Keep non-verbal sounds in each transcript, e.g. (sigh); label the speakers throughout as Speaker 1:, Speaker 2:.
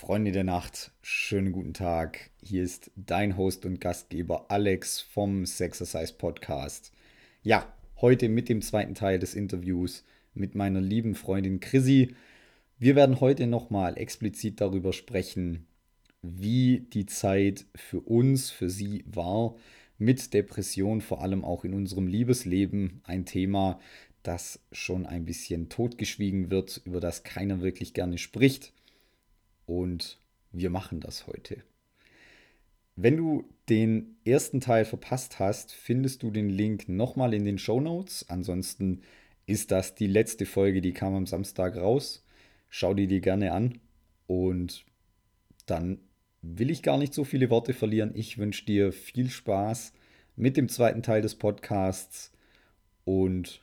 Speaker 1: Freunde der Nacht, schönen guten Tag. Hier ist dein Host und Gastgeber Alex vom Sexercise Podcast. Ja, heute mit dem zweiten Teil des Interviews mit meiner lieben Freundin Chrissy. Wir werden heute nochmal explizit darüber sprechen, wie die Zeit für uns, für sie war, mit Depression, vor allem auch in unserem Liebesleben, ein Thema, das schon ein bisschen totgeschwiegen wird, über das keiner wirklich gerne spricht. Und wir machen das heute. Wenn du den ersten Teil verpasst hast, findest du den Link nochmal in den Show Notes. Ansonsten ist das die letzte Folge, die kam am Samstag raus. Schau die dir gerne an. Und dann will ich gar nicht so viele Worte verlieren. Ich wünsche dir viel Spaß mit dem zweiten Teil des Podcasts. Und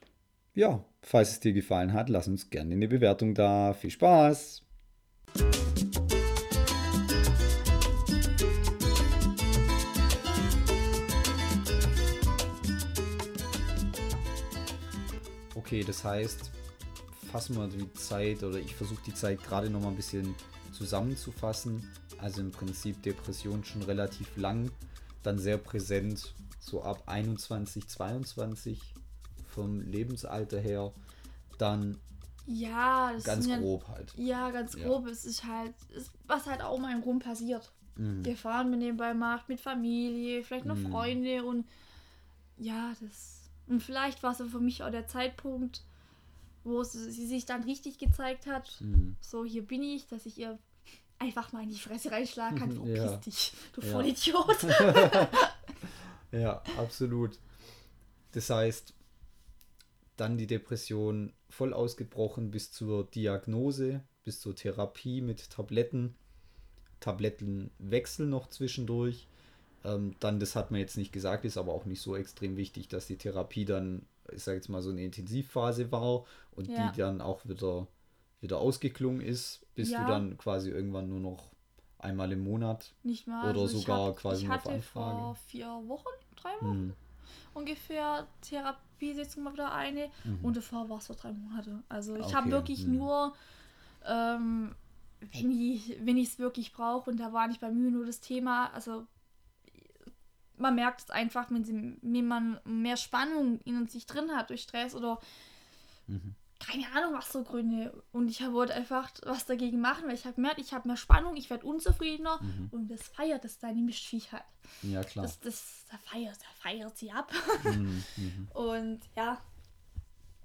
Speaker 1: ja, falls es dir gefallen hat, lass uns gerne eine Bewertung da. Viel Spaß! Okay, das heißt, fassen wir die Zeit oder ich versuche die Zeit gerade noch mal ein bisschen zusammenzufassen. Also im Prinzip Depression schon relativ lang, dann sehr präsent, so ab 21, 22 vom Lebensalter her. Dann
Speaker 2: ja,
Speaker 1: ganz grob
Speaker 2: ja,
Speaker 1: halt.
Speaker 2: Ja, ganz grob. Ja. Es ist halt, ist, was halt auch mal im Rum passiert. Mhm. Gefahren mit nebenbei macht, mit Familie, vielleicht noch mhm. Freunde und ja, das. Und vielleicht war es für mich auch der Zeitpunkt, wo sie sich dann richtig gezeigt hat. Mhm. So, hier bin ich, dass ich ihr einfach mal in die Fresse reinschlagen kann. Verpiss (laughs) ja. dich, du ja. Vollidiot. (laughs)
Speaker 1: ja, absolut. Das heißt, dann die Depression voll ausgebrochen bis zur Diagnose, bis zur Therapie mit Tabletten. Tablettenwechsel noch zwischendurch. Ähm, dann, das hat man jetzt nicht gesagt, ist aber auch nicht so extrem wichtig, dass die Therapie dann, ich sage jetzt mal, so eine Intensivphase war und ja. die dann auch wieder, wieder ausgeklungen ist, bis ja. du dann quasi irgendwann nur noch einmal im Monat
Speaker 2: nicht mal,
Speaker 1: oder
Speaker 2: also
Speaker 1: sogar
Speaker 2: hab,
Speaker 1: quasi
Speaker 2: ich hatte auf Anfrage. vor vier Wochen, drei Wochen hm. ungefähr Therapiesitzung mal wieder eine mhm. und davor war es vor drei Monate. Also ich okay. habe wirklich hm. nur ähm, wenn ich es wirklich brauche und da war nicht bei mir nur das Thema, also man merkt es einfach, wenn, sie, wenn man mehr Spannung in sich drin hat durch Stress oder mhm. keine Ahnung, was so Gründe. Und ich wollte einfach was dagegen machen, weil ich habe gemerkt, ich habe mehr Spannung, ich werde unzufriedener mhm. und das feiert das deine Mischviech hat.
Speaker 1: Ja, klar.
Speaker 2: Das, das, da, feiert, da feiert sie ab. Mhm. mhm. (laughs) Und ja,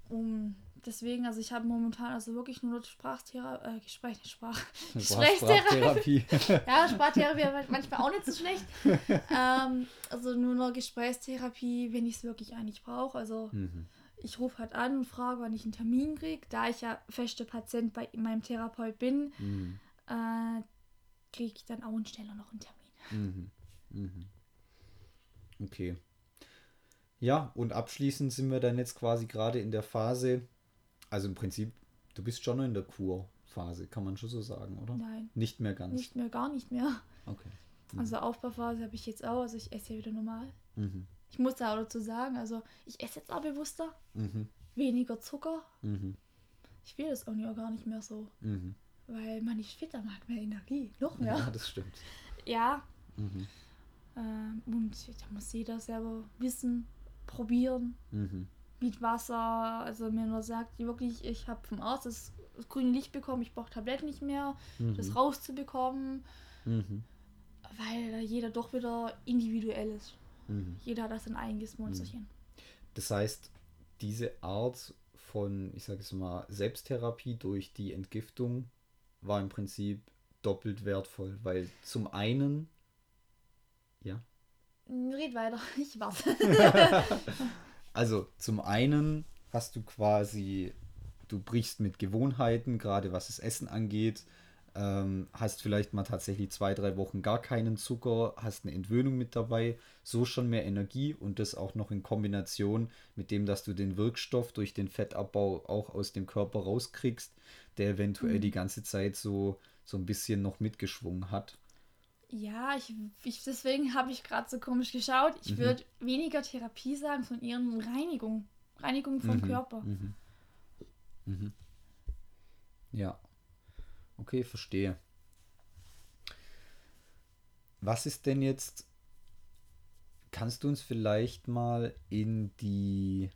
Speaker 2: um deswegen, also ich habe momentan also wirklich nur Sprachtherapie, äh, Gespräch, Sprach, Gesprächstherapie. (laughs) (laughs) ja, Sprachtherapie manchmal auch nicht so schlecht. (laughs) ähm, also nur noch Gesprächstherapie, wenn ich es wirklich eigentlich brauche. Also mhm. ich rufe halt an und frage, wann ich einen Termin kriege. Da ich ja feste Patient bei meinem Therapeut bin, mhm. äh, kriege ich dann auch schneller noch einen Termin.
Speaker 1: Mhm. mhm. Okay. Ja, und abschließend sind wir dann jetzt quasi gerade in der Phase, also im Prinzip, du bist schon in der Kurphase, kann man schon so sagen, oder?
Speaker 2: Nein.
Speaker 1: Nicht mehr ganz.
Speaker 2: Nicht mehr, gar nicht mehr.
Speaker 1: Okay.
Speaker 2: Mhm. Also Aufbauphase habe ich jetzt auch, also ich esse ja wieder normal. Mhm. Ich muss da auch dazu sagen, also ich esse jetzt auch bewusster. Mhm. Weniger Zucker. Mhm. Ich will das auch gar nicht mehr so. Mhm. Weil man nicht fitter macht, mehr Energie. Noch mehr.
Speaker 1: Ja, das stimmt.
Speaker 2: Ja. Mhm. Ähm, und da muss jeder selber wissen, probieren. Mit Wasser. Also mir nur sagt, wirklich, ich habe vom Arzt das, das, grüne Licht bekommen, ich brauche Tabletten nicht mehr, mhm. das rauszubekommen. Mhm. Weil jeder doch wieder individuell ist. Mhm. Jeder hat das sein eigenes Monsterchen. Mhm.
Speaker 1: Das heißt, diese Art von, ich sage es mal, Selbsttherapie durch die Entgiftung war im Prinzip doppelt wertvoll, weil zum einen, ja.
Speaker 2: Red weiter, (laughs) ich warte. (laughs) (laughs)
Speaker 1: Also zum einen hast du quasi, du brichst mit Gewohnheiten, gerade was das Essen angeht. Ähm, hast vielleicht mal tatsächlich zwei, drei Wochen gar keinen Zucker, hast eine Entwöhnung mit dabei, so schon mehr Energie und das auch noch in Kombination mit dem, dass du den Wirkstoff durch den Fettabbau auch aus dem Körper rauskriegst, der eventuell mhm. die ganze Zeit so, so ein bisschen noch mitgeschwungen hat.
Speaker 2: Ja, ich, ich deswegen habe ich gerade so komisch geschaut. Ich mhm. würde weniger Therapie sagen, von ihren Reinigung. Reinigung vom mhm. Körper. Mhm.
Speaker 1: mhm. Ja. Okay, verstehe. was ist denn jetzt, kannst du uns vielleicht mal in die,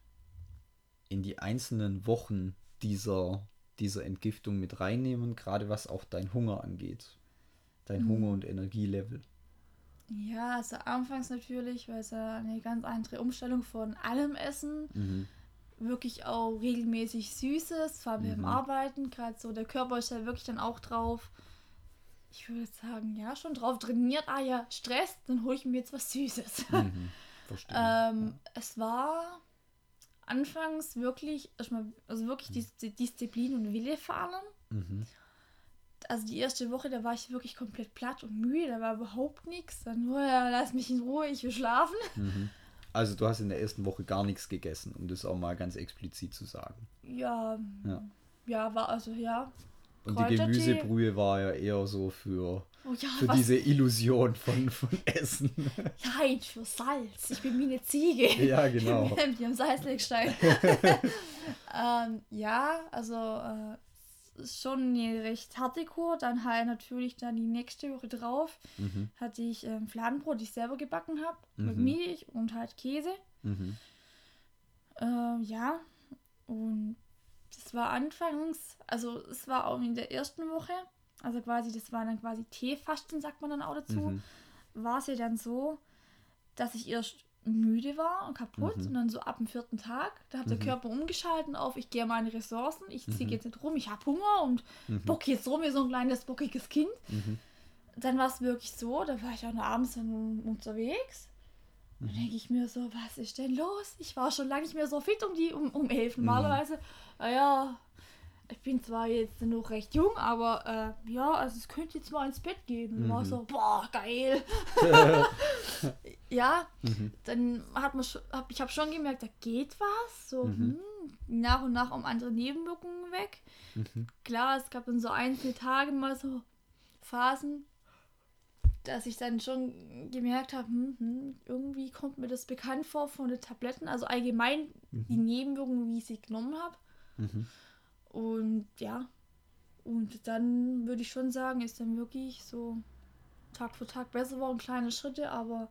Speaker 1: in die einzelnen Wochen dieser, dieser Entgiftung mit reinnehmen, gerade was auch dein Hunger angeht? Dein mhm. Hunger und Energielevel.
Speaker 2: Ja, also anfangs natürlich, weil es ja eine ganz andere Umstellung von allem Essen. Mhm. Wirklich auch regelmäßig Süßes, vor allem mhm. beim Arbeiten. Gerade so, der Körper ist ja wirklich dann auch drauf. Ich würde sagen, ja, schon drauf trainiert. Ah ja, Stress, dann hole ich mir jetzt was Süßes. Mhm. (laughs) Ähm, es war anfangs wirklich, also wirklich mhm. die Disziplin und Wille vor allem. Also die erste Woche, da war ich wirklich komplett platt und müde, da war überhaupt nichts. Dann nur, ja, lass mich in Ruhe, ich will schlafen. (laughs)
Speaker 1: Mhm. Also du hast in der ersten Woche gar nichts gegessen, um das auch mal ganz explizit zu sagen.
Speaker 2: Ja. Ja, ja war also ja.
Speaker 1: Und die Gemüsebrühe war ja eher so für, oh ja, für diese Illusion von, von (laughs) Essen.
Speaker 2: Nein, für Salz. Ich bin wie eine Ziege. (laughs)
Speaker 1: Ja, genau.
Speaker 2: Die am Salzlegstein. ähm, ja, also äh, schon eine recht harte Kur. Dann halt natürlich dann die nächste Woche drauf mhm. hatte ich ähm, Fladenbrot, die ich selber gebacken habe, mhm. mit Milch und halt Käse. Mhm. Äh, ja, und das war anfangs, also es war auch in der ersten Woche, also quasi, das war dann quasi Teefasten, sagt man dann auch dazu, mhm. war es ja dann so, dass ich erst müde war und kaputt. Mhm. Und dann so ab dem vierten Tag, da hat mhm. der Körper umgeschalten auf, ich gehe meine Ressourcen, ich ziehe mhm. jetzt nicht rum, ich habe Hunger und mhm. bock jetzt rum wie so ein kleines bockiges Kind. Mhm. Dann war es wirklich so, da war ich auch noch abends dann unterwegs. Dann denke ich mir so, was ist denn los? Ich war schon lange nicht mehr so fit um die um, um elf. Mhm. Normalerweise, naja, ich bin zwar jetzt noch recht jung, aber äh, ja, also es könnte jetzt mal ins Bett gehen. Mhm. war so, boah, geil. (laughs) ja, mhm. dann hat man schon, hab, ich habe schon gemerkt, da geht was. So, mhm. hm, nach und nach um andere Nebenwirkungen weg. Mhm. Klar, es gab dann so einzelne Tage mal so Phasen, dass ich dann schon gemerkt habe, hm, hm, irgendwie kommt mir das bekannt vor von den Tabletten. Also allgemein die mhm. Nebenwirkungen, wie ich sie genommen habe. Mhm. Und ja, und dann würde ich schon sagen, ist dann wirklich so Tag für Tag besser geworden, kleine Schritte, aber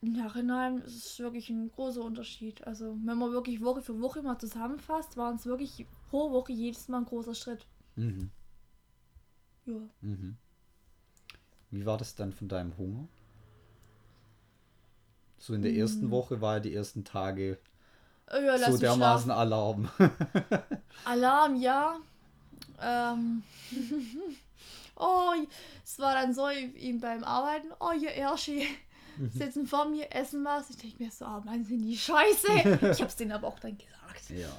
Speaker 2: im Nachhinein ist es wirklich ein großer Unterschied. Also wenn man wirklich Woche für Woche mal zusammenfasst, waren es wirklich pro Woche jedes Mal ein großer Schritt. Mhm.
Speaker 1: Ja. Mhm. Wie war das dann von deinem Hunger? So in der ersten mhm. Woche war ja die ersten Tage äh, ja, so dermaßen Alarm. (laughs)
Speaker 2: Alarm, ja. Ähm. (laughs) oh, es war dann so ihm beim Arbeiten. Oh, ihr Erschi mhm. (laughs) sitzen vor mir, essen was. Ich denke mir so, ah, meinen sie die Scheiße? ich hab's denen aber auch dann gesagt.
Speaker 1: Ja.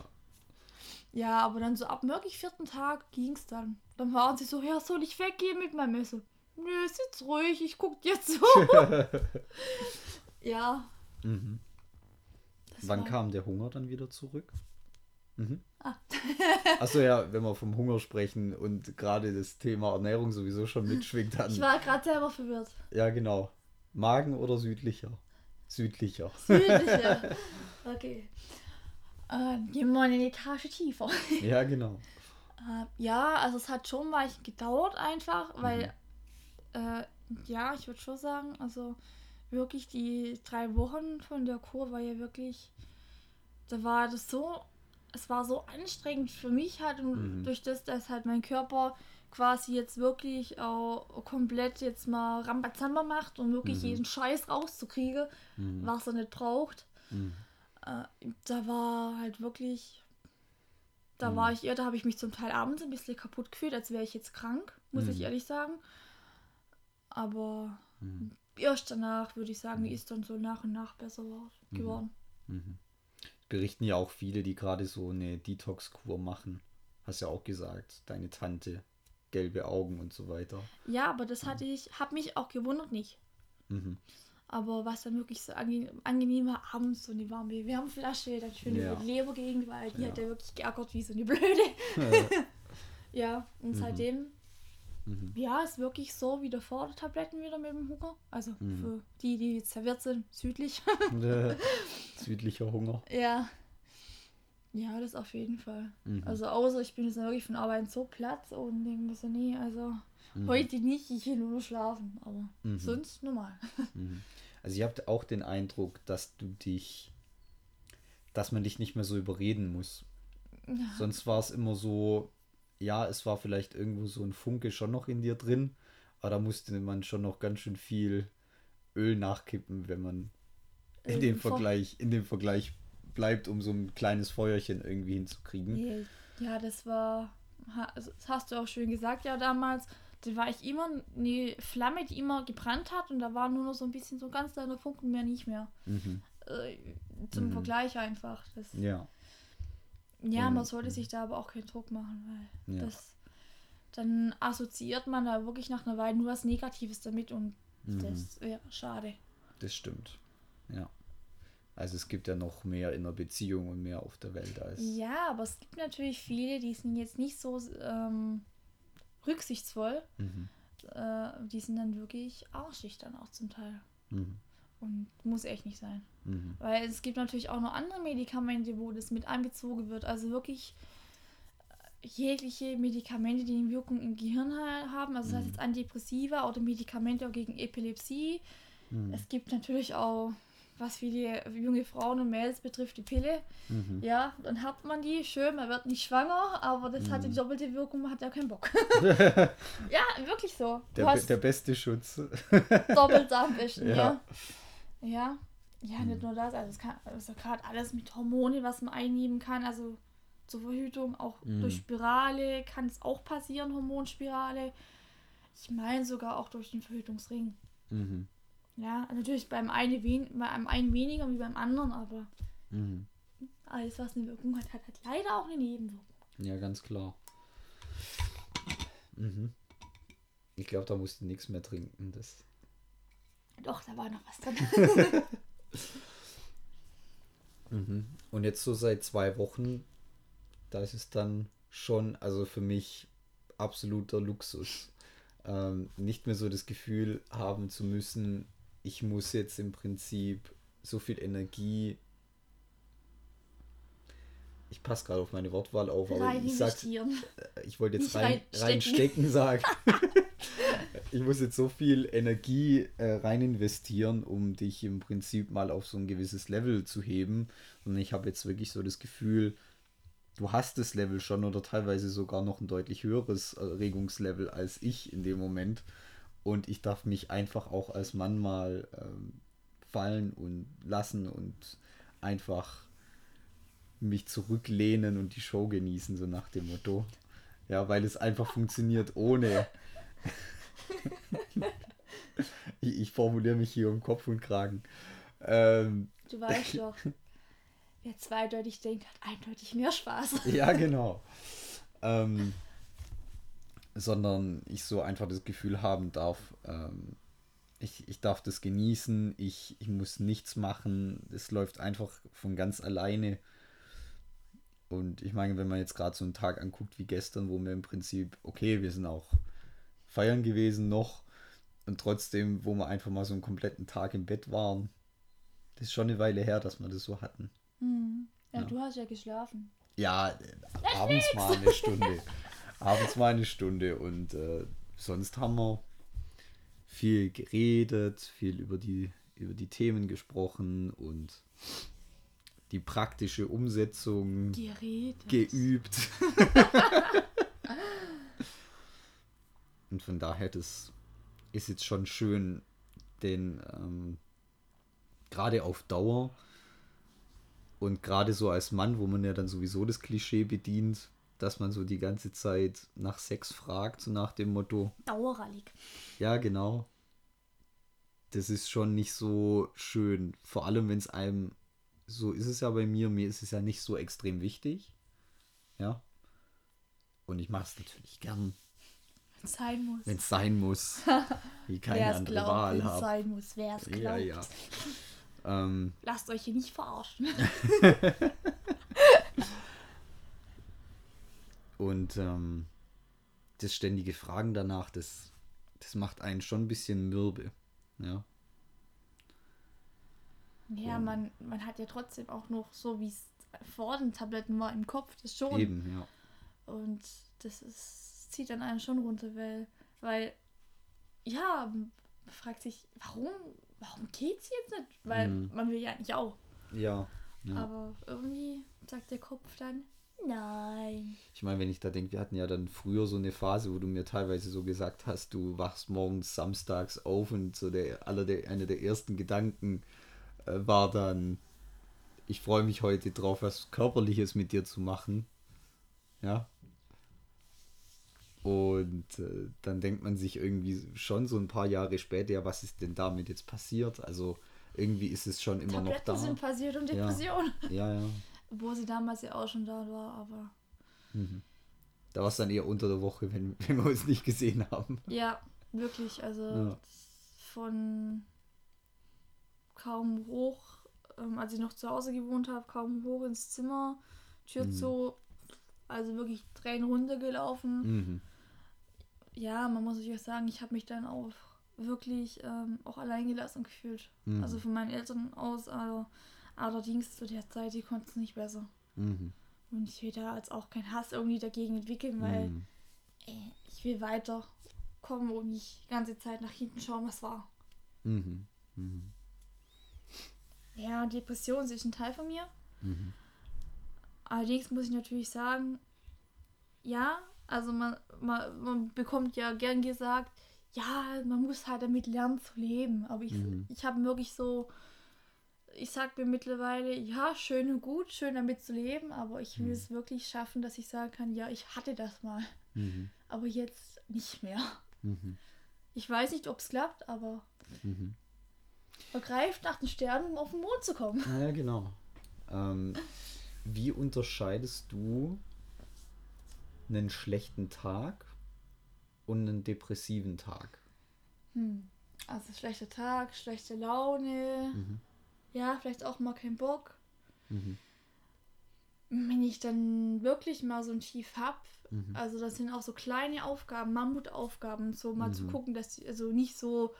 Speaker 2: Ja, aber dann so ab wirklich vierten Tag ging's dann. Dann waren sie so, ja, soll ich weggehen mit meinem Messer? Nö, sitz ruhig, ich guck dir zu. ja. Mhm.
Speaker 1: Wann kam der Hunger dann wieder zurück? Mhm. Ah. Achso, ja, wenn wir vom Hunger sprechen und gerade das Thema Ernährung sowieso schon mitschwingt, dann.
Speaker 2: Ich war gerade selber verwirrt.
Speaker 1: Ja, genau. Magen oder südlicher? Südlicher.
Speaker 2: Südlicher. (laughs) Okay. Äh, gehen wir mal eine Etage tiefer.
Speaker 1: Ja, genau.
Speaker 2: Äh, ja, also es hat schon mal gedauert einfach, weil, mhm. äh, ja, ich würde schon sagen, also wirklich die drei Wochen von der Kur war ja wirklich, da war das so, es war so anstrengend für mich halt und mhm. durch das, dass halt mein Körper quasi jetzt wirklich auch komplett jetzt mal Rambazamba macht und wirklich mhm. jeden Scheiß rauszukriegen, mhm. was er nicht braucht. Mhm. Äh, da war halt wirklich, da mhm. war ich eher, da habe ich mich zum Teil abends ein bisschen kaputt gefühlt, als wäre ich jetzt krank, muss ich mhm. ehrlich sagen. Aber erst danach, würde ich sagen, ist dann so nach und nach besser mhm. geworden. Mhm.
Speaker 1: Berichten ja auch viele, die gerade so eine Detox-Kur machen. Hast ja auch gesagt, deine Tante, gelbe Augen und so weiter.
Speaker 2: Ja, aber das hatte ich, habe mich auch gewundert nicht. Mhm. Aber was dann wirklich so angenehm war, abends so eine warme Wärmflasche, dann schön ja. Leber gegen, weil die ja. hat ja wirklich geärgert wie so eine Blöde. (laughs) Ja, (laughs) ja und mhm. seitdem Mhm. Ja, ist wirklich so wie davor, Tabletten wieder mit dem Hunger. Also mhm. für die, die serviert sind, südlich. (laughs) (laughs)
Speaker 1: Südlicher Hunger.
Speaker 2: Ja. Ja, das auf jeden Fall. Mhm. Also außer ich bin jetzt wirklich von Arbeit so platt und denke mir so, nee, also mhm. heute nicht, ich will nur schlafen, aber mhm. sonst normal. (laughs)
Speaker 1: Mhm. Also ihr habt auch den Eindruck, dass du dich, dass man dich nicht mehr so überreden muss. Ja. Sonst war es immer so, ja, es war vielleicht irgendwo so ein Funke schon noch in dir drin, aber da musste man schon noch ganz schön viel Öl nachkippen, wenn man in dem Vergleich, in dem Vergleich bleibt, um so ein kleines Feuerchen irgendwie hinzukriegen.
Speaker 2: Ja, das war, also das hast du auch schön gesagt, ja, damals. Da war ich immer eine Flamme, die immer gebrannt hat und da war nur noch so ein bisschen so ganz kleiner Funken, mehr nicht mehr. Mhm. Äh, zum mhm. Vergleich einfach. Das, ja. Ja, man sollte sich da aber auch keinen Druck machen, weil ja. das dann assoziiert man da wirklich nach einer Weile nur was Negatives damit und mhm. das wäre schade.
Speaker 1: Das stimmt. Ja. Also es gibt ja noch mehr in der Beziehung und mehr auf der Welt als.
Speaker 2: Ja, aber es gibt natürlich viele, die sind jetzt nicht so ähm, rücksichtsvoll. Mhm. Äh, die sind dann wirklich arschig dann auch zum Teil. Mhm. Und muss echt nicht sein. Mhm. Weil es gibt natürlich auch noch andere Medikamente, wo das mit einbezogen wird. Also wirklich jegliche Medikamente, die eine Wirkung im Gehirn haben. Also das heißt mhm. jetzt Antidepressiva oder Medikamente auch gegen Epilepsie. Mhm. Es gibt natürlich auch was viele junge Frauen und Mädels betrifft, die Pille. Mhm. Ja, dann hat man die, schön, man wird nicht schwanger, aber das mhm. hat die doppelte Wirkung, man hat ja keinen Bock. (laughs) ja, wirklich so.
Speaker 1: Der, der beste Schutz.
Speaker 2: doppelt am besten, (laughs) ja. ja. Ja, ja, nicht nur das, also, also gerade alles mit Hormone, was man einnehmen kann, also zur Verhütung, auch mhm. durch Spirale kann es auch passieren, Hormonspirale. Ich meine sogar auch durch den Verhütungsring. Mhm. Ja, natürlich beim einen, wen beim einen weniger wie beim anderen, aber mhm. alles, was eine Wirkung hat, hat halt leider auch eine Nebenwirkung.
Speaker 1: Ja, ganz klar. Mhm. Ich glaube, da musst du nichts mehr trinken. Das
Speaker 2: Doch, da war noch was drin. (laughs)
Speaker 1: mhm. Und jetzt so seit zwei Wochen, da ist es dann schon, also für mich absoluter Luxus. Ähm, nicht mehr so das Gefühl haben zu müssen, ich muss jetzt im Prinzip so viel Energie. Ich passe gerade auf meine Wortwahl auf, aber ich sag, äh, ich wollte jetzt rein, reinstecken rein sagen. (laughs) ich muss jetzt so viel Energie äh, rein investieren, um dich im Prinzip mal auf so ein gewisses Level zu heben. Und ich habe jetzt wirklich so das Gefühl, du hast das Level schon oder teilweise sogar noch ein deutlich höheres Regungslevel als ich in dem Moment. Und ich darf mich einfach auch als Mann mal ähm, fallen und lassen und einfach mich zurücklehnen und die Show genießen, so nach dem Motto. Ja, weil es einfach funktioniert ohne. (laughs) ich, ich, formuliere mich hier um Kopf und Kragen. Ähm,
Speaker 2: du weißt (laughs) doch, wer zweideutig denkt, hat eindeutig mehr Spaß. (laughs)
Speaker 1: ja, genau. Ähm, sondern ich so einfach das Gefühl haben darf, ähm, ich, ich darf das genießen, ich, ich muss nichts machen, es läuft einfach von ganz alleine. Und ich meine, wenn man jetzt gerade so einen Tag anguckt wie gestern, wo wir im Prinzip, okay, wir sind auch feiern gewesen noch und trotzdem, wo wir einfach mal so einen kompletten Tag im Bett waren, das ist schon eine Weile her, dass wir das so hatten.
Speaker 2: Mhm. Ja, ja, du hast ja geschlafen.
Speaker 1: Ja, abends mal eine Stunde. abends mal eine Stunde und äh, sonst haben wir viel geredet, viel über die, über die Themen gesprochen und die praktische Umsetzung geübt. (laughs) (laughs) und von daher, das ist jetzt schon schön, denn ähm, gerade auf Dauer und gerade so als Mann, wo man ja dann sowieso das Klischee bedient, dass man so die ganze Zeit nach Sex fragt, so nach dem Motto.
Speaker 2: Dauerrallig.
Speaker 1: Ja, genau. Das ist schon nicht so schön. Vor allem, wenn es einem, so ist es ja bei mir, mir ist es ja nicht so extrem wichtig. Ja. Und ich mache es natürlich gern.
Speaker 2: Wenn es sein muss.
Speaker 1: Wenn es sein muss. (laughs) Wie keine wer's andere glaubt, Wahl habe. Wenn es sein muss, wer es glaubt. Ja, ja.
Speaker 2: Ähm, (laughs) Lasst euch hier nicht verarschen. (laughs)
Speaker 1: Und ähm, das ständige Fragen danach, das, das macht einen schon ein bisschen mürbe. Ja.
Speaker 2: Ja, man, man hat ja trotzdem auch noch, so wie es vor den Tabletten war im Kopf, das schon. Eben, ja. Und das ist, zieht dann einen schon runter, weil, weil ja, man fragt sich, warum, warum geht's jetzt nicht? Weil mhm. man will ja eigentlich auch. Ja, ja. Aber irgendwie sagt der Kopf dann, nein.
Speaker 1: Ich meine, wenn ich da denke, wir hatten ja dann früher so eine Phase, wo du mir teilweise so gesagt hast, du wachst morgens samstags auf und so der, aller der, einer der ersten Gedanken äh, war dann, ich freue mich heute drauf, was Körperliches mit dir zu machen. Ja. Und äh, dann denkt man sich irgendwie schon so ein paar Jahre später, ja, was ist denn damit jetzt passiert? Also irgendwie ist es schon immer Tabletten noch da. sind passiert und Depression.
Speaker 2: Ja, ja. ja. Obwohl sie damals ja auch schon da war, aber.
Speaker 1: Mhm. Da war es dann eher unter der Woche, wenn, (laughs) wenn wir uns nicht gesehen haben.
Speaker 2: Ja, wirklich. Also ja. von kaum hoch, ähm, als ich noch zu Hause gewohnt habe, kaum hoch ins Zimmer, Tür mhm. zu, also wirklich Tränen runtergelaufen. Mhm. Ja, man muss sich auch sagen, ich habe mich dann auch wirklich ähm, auch alleingelassen gefühlt. Mhm. Also von meinen Eltern aus, also allerdings zu der Zeit, die konnten es nicht besser. Mhm. Und ich will da jetzt auch keinen Hass irgendwie dagegen entwickeln, weil mhm. ey, ich will weiterkommen und nicht die ganze Zeit nach hinten schauen, was war. Mhm. Mhm. Ja, Depression ist ein Teil von mir. Mhm. Allerdings muss ich natürlich sagen, ja, also man, man, man bekommt ja gern gesagt, ja, man muss halt damit lernen zu leben. Aber ich, mhm. ich habe wirklich so, ich sage mir mittlerweile, ja, schön und gut, schön damit zu leben, aber ich will mhm. es wirklich schaffen, dass ich sagen kann, ja, ich hatte das mal. Mhm. Aber jetzt nicht mehr. Mhm. Ich weiß nicht, ob es klappt, aber mhm. vergreift nach den Sternen, um auf den Mond zu kommen.
Speaker 1: Ja, genau. Ähm, wie unterscheidest du einen schlechten Tag und einen depressiven Tag?
Speaker 2: Hm. Also schlechter Tag, schlechte Laune, mhm. ja, vielleicht auch mal kein Bock. Mhm. Wenn ich dann wirklich mal so ein Tief habe, mhm. also das sind auch so kleine Aufgaben, Mammutaufgaben, so mal zu mhm. gucken, dass die, also nicht so,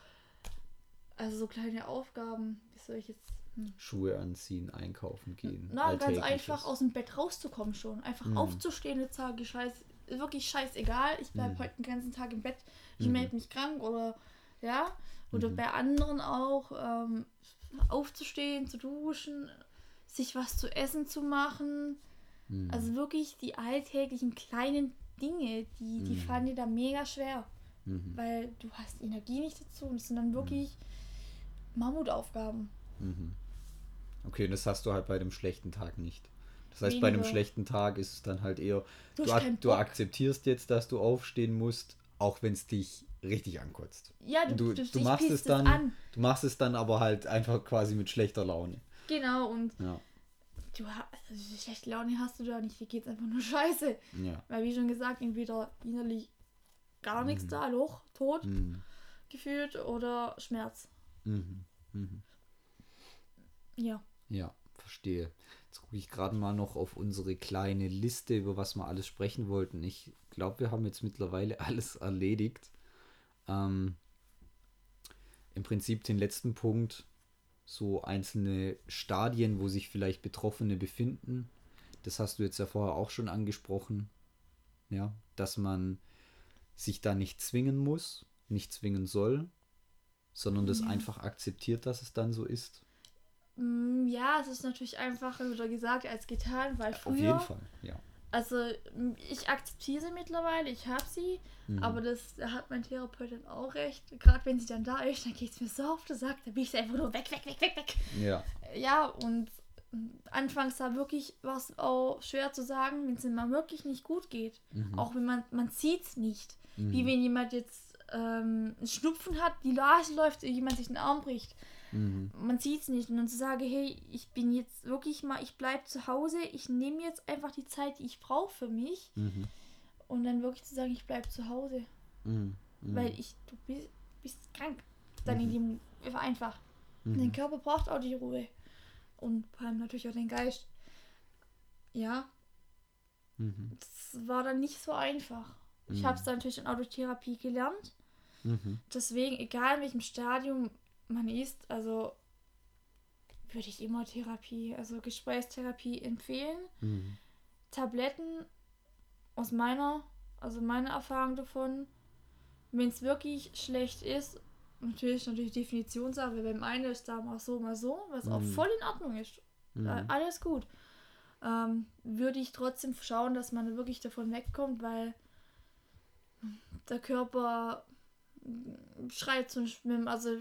Speaker 2: also so kleine Aufgaben, wie soll ich jetzt
Speaker 1: hm. Schuhe anziehen, einkaufen gehen.
Speaker 2: Na, ganz einfach aus dem Bett rauszukommen schon. Einfach mhm. aufzustehen und sagen, scheiß, wirklich scheißegal, ich bleibe mhm. heute den ganzen Tag im Bett, ich mhm. melde mich krank oder ja. Oder mhm. bei anderen auch ähm, aufzustehen, zu duschen, sich was zu essen zu machen. Mhm. Also wirklich die alltäglichen kleinen Dinge, die, die mhm. fallen dir da mega schwer. Weil du hast Energie nicht dazu und es sind dann wirklich Mammutaufgaben.
Speaker 1: Okay, das hast du halt bei dem schlechten Tag nicht. Das heißt, Weniger. bei einem schlechten Tag ist es dann halt eher, du, du, ak du akzeptierst jetzt, dass du aufstehen musst, auch wenn es dich richtig ankotzt. Ja, du, du, du machst es dann, an. du machst es dann aber halt einfach quasi mit schlechter Laune.
Speaker 2: Genau, und ja. du also schlechte Laune hast du da nicht, dir geht's einfach nur (laughs) scheiße. Ja. Weil wie schon gesagt, entweder innerlich gar nichts mhm. da, Loch, tot mhm. gefühlt oder Schmerz. Mhm. Mhm.
Speaker 1: Ja. Ja, verstehe. Jetzt gucke ich gerade mal noch auf unsere kleine Liste, über was wir alles sprechen wollten. Ich glaube, wir haben jetzt mittlerweile (laughs) alles erledigt. Ähm, Im Prinzip den letzten Punkt, so einzelne Stadien, wo sich vielleicht Betroffene befinden. Das hast du jetzt ja vorher auch schon angesprochen. Ja, dass man sich da nicht zwingen muss, nicht zwingen soll, sondern das einfach akzeptiert, dass es dann so ist.
Speaker 2: Mm, ja, es ist natürlich einfacher wieder gesagt als getan, weil früher. Auf jeden Fall, ja. Also ich akzeptiere sie mittlerweile, ich habe sie, mhm. aber das da hat mein Therapeut dann auch recht. Gerade wenn sie dann da ist, dann geht es mir so auf den Sack, da bin ich einfach nur weg, weg, weg, weg, weg. Ja. Ja, und anfangs war wirklich was auch schwer zu sagen, wenn es mir wirklich nicht gut geht. Mhm. Auch wenn man, man sieht es nicht. Mhm. Wie wenn jemand jetzt ähm, Schnupfen hat, die Nase läuft, jemand sich den Arm bricht. Mhm. Man sieht es nicht. Und dann zu sagen, hey, ich bin jetzt wirklich mal, ich bleibe zu Hause, ich nehme jetzt einfach die Zeit, die ich brauche für mich. Mhm. Und dann wirklich zu sagen, ich bleibe zu Hause. Mhm. mhm. Weil ich, du bist, bist krank. Dann in mhm. dem, einfach. Mhm. Dein Körper braucht auch die Ruhe. Und vor allem natürlich auch den Geist. Ja. Das war dann nicht so einfach. Ich habe es dann natürlich in Autotherapie gelernt. Deswegen, egal in welchem Stadium man ist, also würde ich immer Therapie, also Gesprächstherapie empfehlen. Mhm. Tabletten aus meiner, also meiner Erfahrung davon, wenn es wirklich schlecht ist, natürlich natürlich Definitionssache, beim einen ist da mal so, mal so, was mhm. auch voll in Ordnung ist. Mhm. Alles gut. Ähm, würde ich trotzdem schauen, dass man wirklich davon wegkommt, weil der Körper schreit zum Schwimmen, also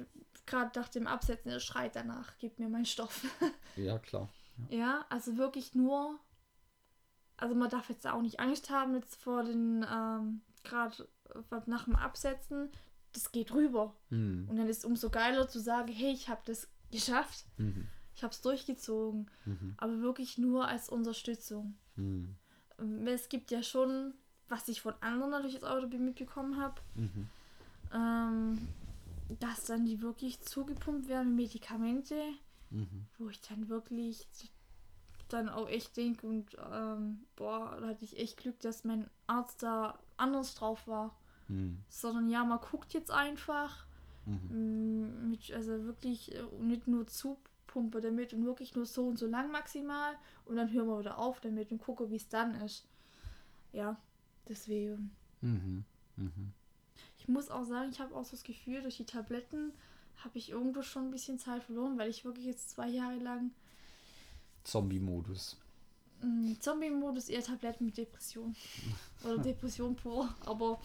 Speaker 2: gerade nach dem Absetzen, er schreit danach, gib mir meinen Stoff. (laughs)
Speaker 1: ja, klar.
Speaker 2: Ja. ja. also wirklich nur, also man darf jetzt auch nicht Angst haben jetzt vor den, ähm, gerade nach dem Absetzen, das geht rüber. Mhm. Und dann ist es umso geiler zu sagen, hey, ich habe das geschafft. Mhm. Ich habe es durchgezogen. Mhm. Aber wirklich nur als Unterstützung. Mhm. Es gibt ja schon, was ich von anderen natürlich als Auto mitbekommen habe, mhm. Ähm, dass dann die wirklich zugepumpt werden, Medikamente, mhm. wo ich dann wirklich dann auch echt denke und ähm, boah, da hatte ich echt Glück, dass mein Arzt da anders drauf war. Mhm. Sondern ja, man guckt jetzt einfach. Mhm. Mit, also wirklich äh, nicht nur zupumpe damit und wirklich nur so und so lang maximal und dann hören wir wieder auf damit und gucke, wie es dann ist. Ja, deswegen. Mhm. Mhm. Ich muss auch sagen, ich habe auch so das Gefühl, durch die Tabletten habe ich irgendwo schon ein bisschen Zeit verloren, weil ich wirklich jetzt zwei Jahre lang.
Speaker 1: Zombie-Modus.
Speaker 2: Mm, Zombie-Modus eher Tabletten mit Depression. (laughs) Oder Depression pur, aber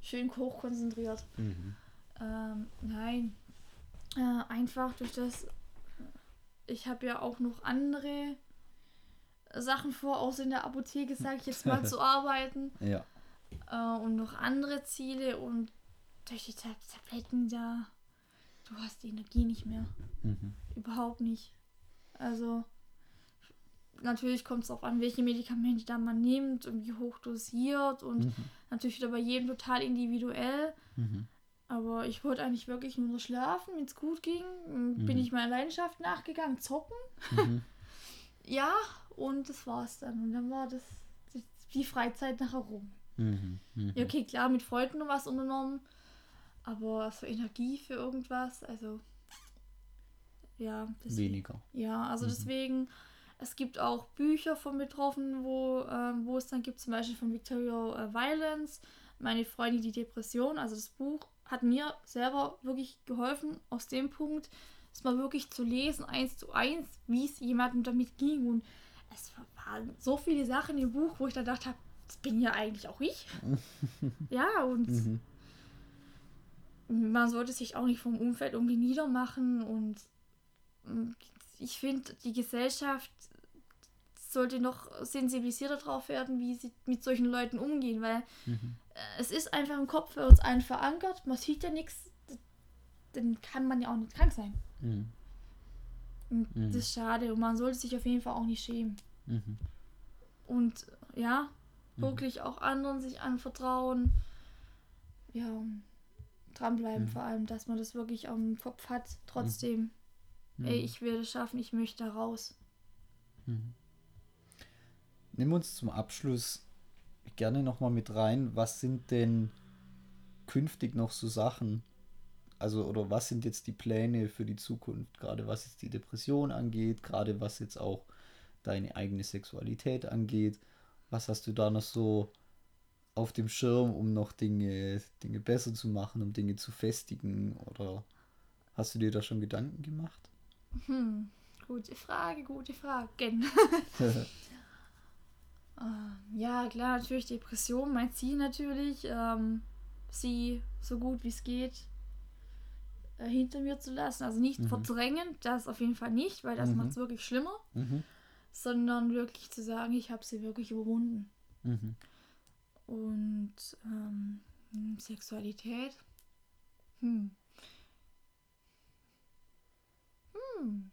Speaker 2: schön hochkonzentriert. Mhm. Ähm, nein. Äh, einfach durch das. Ich habe ja auch noch andere Sachen vor, außer in der Apotheke, sage ich jetzt mal, (laughs) zu arbeiten. Ja äh, und noch andere Ziele und durch die Tabletten da, du hast die Energie nicht mehr. Mhm. Überhaupt nicht. Also natürlich kommt es darauf an, welche Medikamente da man nimmt und wie hoch dosiert und mhm. natürlich wieder bei jedem total individuell. Mhm. Aber ich wollte eigentlich wirklich nur schlafen, wenn es gut ging. Mhm. Bin ich meiner Leidenschaft nachgegangen, zocken. Mhm. (laughs) ja, und das war's dann. Und dann war das die Freizeit nachher rum. Mhm, mh. Ja, okay, klar, mit Freunden noch was unternommen, aber so Energie für irgendwas, also ja. Deswegen, Weniger. Ja, also mhm. deswegen, es gibt auch Bücher von Betroffenen, wo, ähm, wo es dann gibt, zum Beispiel von Victoria äh, Violence, meine Freundin die Depression, also das Buch hat mir selber wirklich geholfen aus dem Punkt, es mal wirklich zu lesen, eins zu eins, wie es jemandem damit ging und es waren so viele Sachen im Buch, wo ich dann gedacht habe, das bin ja eigentlich auch ich. (laughs) ja, und mhm. man sollte sich auch nicht vom Umfeld irgendwie niedermachen und mm, ich finde, die Gesellschaft sollte noch sensibilisierter darauf werden, wie sie mit solchen Leuten umgehen, weil mhm. es ist einfach im Kopf bei uns allen verankert, man sieht ja nichts, dann kann man ja auch nicht krank sein. Mhm. Mhm. das ist schade und man sollte sich auf jeden Fall auch nicht schämen. Mhm. Und ja, Mhm. wirklich auch anderen sich anvertrauen. Ja, dranbleiben mhm. vor allem, dass man das wirklich am Kopf hat. Trotzdem, mhm. ey, ich will es schaffen, ich möchte da raus.
Speaker 1: Mhm. Nimm uns zum Abschluss gerne nochmal mit rein. Was sind denn künftig noch so Sachen? Also, oder was sind jetzt die Pläne für die Zukunft? Gerade was jetzt die Depression angeht, gerade was jetzt auch deine eigene Sexualität angeht. Was hast du da noch so auf dem Schirm, um noch Dinge, Dinge besser zu machen, um Dinge zu festigen? Oder hast du dir da schon Gedanken gemacht?
Speaker 2: Hm, gute Frage, gute Frage. (laughs) ähm, ja, klar, natürlich Depression, mein Ziel natürlich, ähm, sie so gut wie es geht äh, hinter mir zu lassen. Also nicht mhm. verdrängen, das auf jeden Fall nicht, weil das mhm. macht es wirklich schlimmer. Mhm sondern wirklich zu sagen, ich habe sie wirklich überwunden. Mhm. Und ähm, Sexualität. Hm. Hm.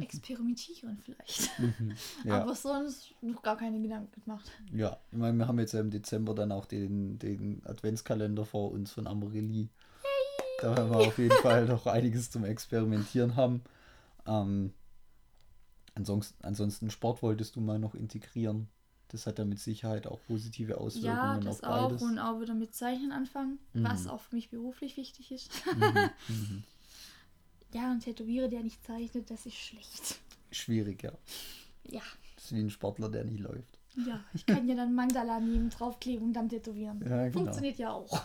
Speaker 2: Experimentieren vielleicht. (laughs) Mhm. Ja. Aber sonst noch gar keine Gedanken gemacht.
Speaker 1: Ja, ich meine, wir haben jetzt ja im Dezember dann auch den, den Adventskalender vor uns von Amorelie. Hey. Da werden wir auf jeden Fall noch einiges zum Experimentieren haben. Ähm, Ansonsten, ansonsten Sport wolltest du mal noch integrieren. Das hat ja mit Sicherheit auch positive Auswirkungen ja,
Speaker 2: das auf beides. auch und auch wieder mit Zeichnen anfangen, mhm. was auch für mich beruflich wichtig ist. Mhm. Mhm. (laughs) Ja, ein Tätowierer, der nicht zeichnet, das ist schlecht.
Speaker 1: Schwierig, ja.
Speaker 2: Ja.
Speaker 1: Das ist wie ein Sportler, der nicht läuft.
Speaker 2: Ja, ich kann ja dann Mandala nehmen, draufkleben und dann tätowieren. Ja, genau. Funktioniert ja auch.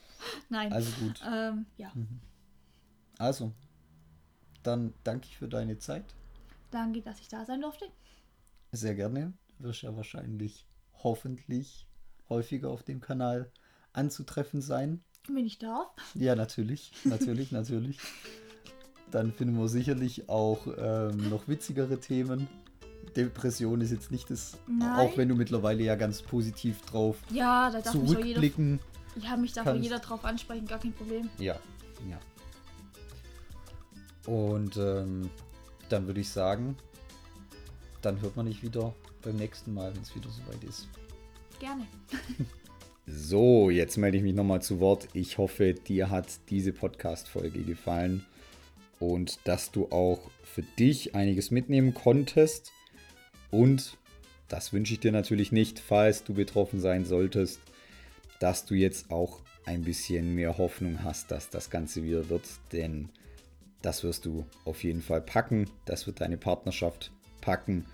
Speaker 2: (laughs) Nein.
Speaker 1: Also gut.
Speaker 2: Ähm, ja. Mhm.
Speaker 1: Also, dann danke ich für deine Zeit.
Speaker 2: Danke, dass ich da sein durfte.
Speaker 1: Sehr gerne. Du wirst ja wahrscheinlich hoffentlich häufiger auf dem Kanal anzutreffen sein.
Speaker 2: Wenn ich darf.
Speaker 1: Ja, natürlich, natürlich, (laughs) natürlich. Dann finden wir sicherlich auch ähm, noch witzigere Themen. Depression ist jetzt nicht das, Nein. auch wenn du mittlerweile ja ganz positiv drauf
Speaker 2: ja, da darf
Speaker 1: zurückblicken.
Speaker 2: Mich auch jeder, ja, mich darf kannst. jeder drauf ansprechen, gar kein Problem.
Speaker 1: Ja, ja. Und ähm, dann würde ich sagen, dann hört man dich wieder beim nächsten Mal, wenn es wieder soweit ist.
Speaker 2: Gerne. (laughs)
Speaker 1: so, jetzt melde ich mich nochmal zu Wort. Ich hoffe, dir hat diese Podcast-Folge gefallen und dass du auch für dich einiges mitnehmen konntest. Und das wünsche ich dir natürlich nicht, falls du betroffen sein solltest, dass du jetzt auch ein bisschen mehr Hoffnung hast, dass das Ganze wieder wird. Denn das wirst du auf jeden Fall packen. Das wird deine Partnerschaft packen.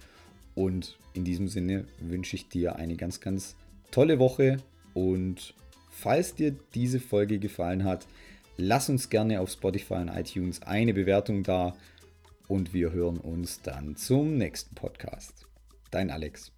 Speaker 1: Und in diesem Sinne wünsche ich dir eine ganz, ganz tolle Woche. Und falls dir diese Folge gefallen hat, lass uns gerne auf Spotify und iTunes eine Bewertung da. Und wir hören uns dann zum nächsten Podcast. Dein Alex.